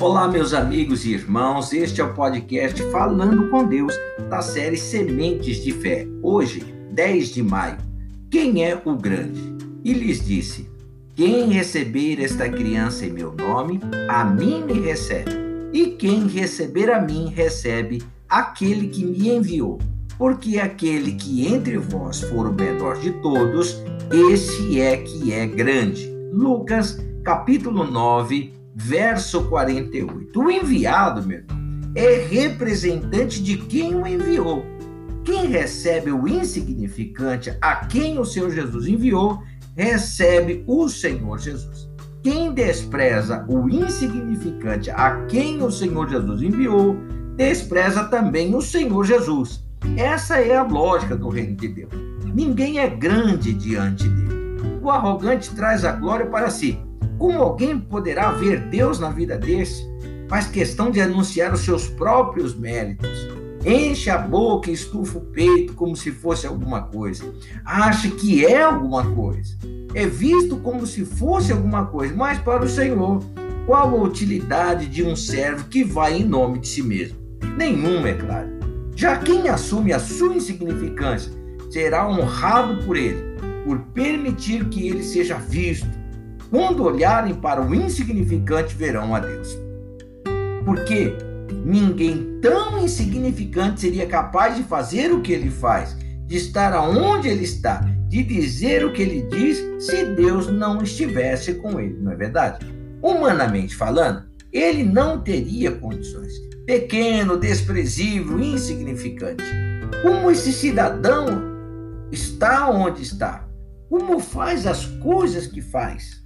Olá, meus amigos e irmãos, este é o podcast Falando com Deus da série Sementes de Fé. Hoje, 10 de maio. Quem é o grande? E lhes disse: Quem receber esta criança em meu nome, a mim me recebe. E quem receber a mim, recebe aquele que me enviou. Porque aquele que entre vós for o menor de todos, esse é que é grande. Lucas, capítulo 9, verso 48. O enviado, meu irmão, é representante de quem o enviou. Quem recebe o insignificante a quem o Senhor Jesus enviou, recebe o Senhor Jesus. Quem despreza o insignificante a quem o Senhor Jesus enviou, despreza também o Senhor Jesus. Essa é a lógica do reino de Deus. Ninguém é grande diante dele. O arrogante traz a glória para si, como alguém poderá ver Deus na vida desse? Faz questão de anunciar os seus próprios méritos. Enche a boca e estufa o peito como se fosse alguma coisa. Acha que é alguma coisa. É visto como se fosse alguma coisa, mas para o Senhor, qual a utilidade de um servo que vai em nome de si mesmo? Nenhuma, é claro. Já quem assume a sua insignificância será honrado por ele, por permitir que ele seja visto, quando olharem para o insignificante, verão a Deus. Porque ninguém tão insignificante seria capaz de fazer o que ele faz, de estar aonde ele está, de dizer o que ele diz, se Deus não estivesse com ele, não é verdade? Humanamente falando, ele não teria condições. Pequeno, desprezível, insignificante. Como esse cidadão está onde está? Como faz as coisas que faz?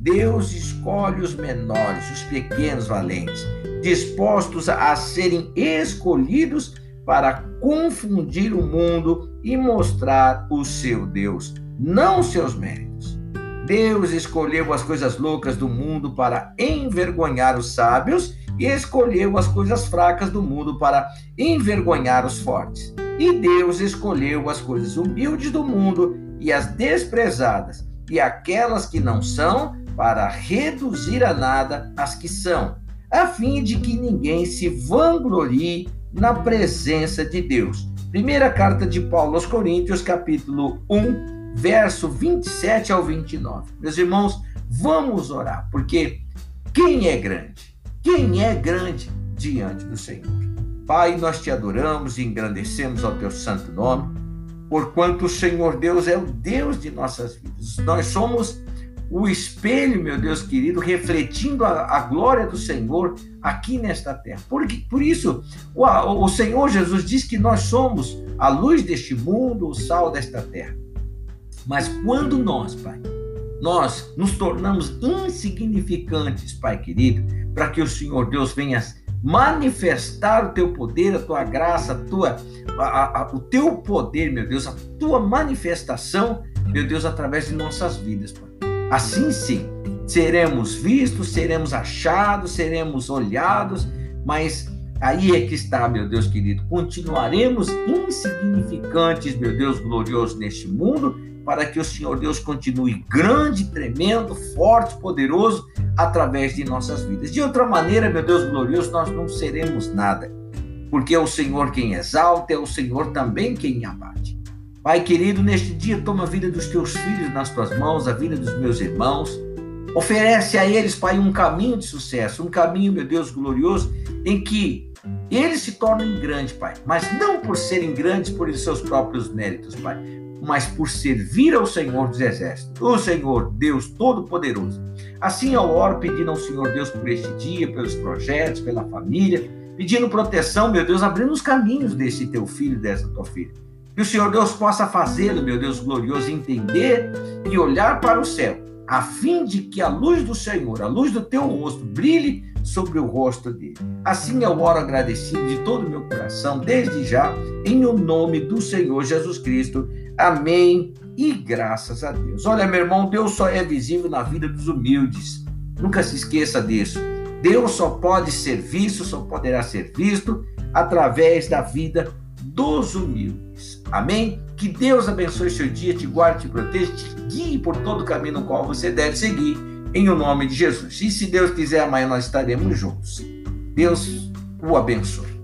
Deus escolhe os menores, os pequenos valentes, dispostos a serem escolhidos para confundir o mundo e mostrar o seu Deus, não seus méritos. Deus escolheu as coisas loucas do mundo para envergonhar os sábios e escolheu as coisas fracas do mundo para envergonhar os fortes. E Deus escolheu as coisas humildes do mundo e as desprezadas e aquelas que não são para reduzir a nada as que são, a fim de que ninguém se vanglorie na presença de Deus. Primeira carta de Paulo aos Coríntios, capítulo 1, verso 27 ao 29. Meus irmãos, vamos orar, porque quem é grande? Quem é grande diante do Senhor? Pai, nós te adoramos e engrandecemos ao teu santo nome, porquanto o Senhor Deus é o Deus de nossas vidas. Nós somos o espelho, meu Deus querido, refletindo a, a glória do Senhor aqui nesta terra. Por, por isso, o, o Senhor Jesus diz que nós somos a luz deste mundo, o sal desta terra. Mas quando nós, Pai, nós nos tornamos insignificantes, Pai querido, para que o Senhor Deus venha manifestar o teu poder, a tua graça, a tua, a, a, o teu poder, meu Deus, a tua manifestação, meu Deus, através de nossas vidas, Pai. Assim sim, seremos vistos, seremos achados, seremos olhados, mas aí é que está, meu Deus querido. Continuaremos insignificantes, meu Deus glorioso, neste mundo, para que o Senhor Deus continue grande, tremendo, forte, poderoso através de nossas vidas. De outra maneira, meu Deus glorioso, nós não seremos nada, porque é o Senhor quem exalta, é o Senhor também quem abate. Pai querido, neste dia toma a vida dos teus filhos nas tuas mãos, a vida dos meus irmãos. Oferece a eles, Pai, um caminho de sucesso, um caminho, meu Deus glorioso, em que eles se tornem grandes, Pai, mas não por serem grandes por seus próprios méritos, Pai, mas por servir ao Senhor dos Exércitos, o Senhor Deus Todo-Poderoso. Assim eu oro pedindo ao Senhor Deus por este dia, pelos projetos, pela família, pedindo proteção, meu Deus, abrindo os caminhos desse teu filho, dessa tua filha. Que o Senhor Deus possa fazê-lo, meu Deus glorioso, entender e olhar para o céu, a fim de que a luz do Senhor, a luz do teu rosto, brilhe sobre o rosto dele. Assim eu oro agradecido de todo o meu coração, desde já, em o nome do Senhor Jesus Cristo. Amém e graças a Deus. Olha, meu irmão, Deus só é visível na vida dos humildes. Nunca se esqueça disso. Deus só pode ser visto, só poderá ser visto através da vida dos humildes. Amém? Que Deus abençoe seu dia, te guarde, te proteja, te guie por todo o caminho no qual você deve seguir. em o nome de Jesus. E se Deus quiser, amanhã nós estaremos juntos. Deus o abençoe.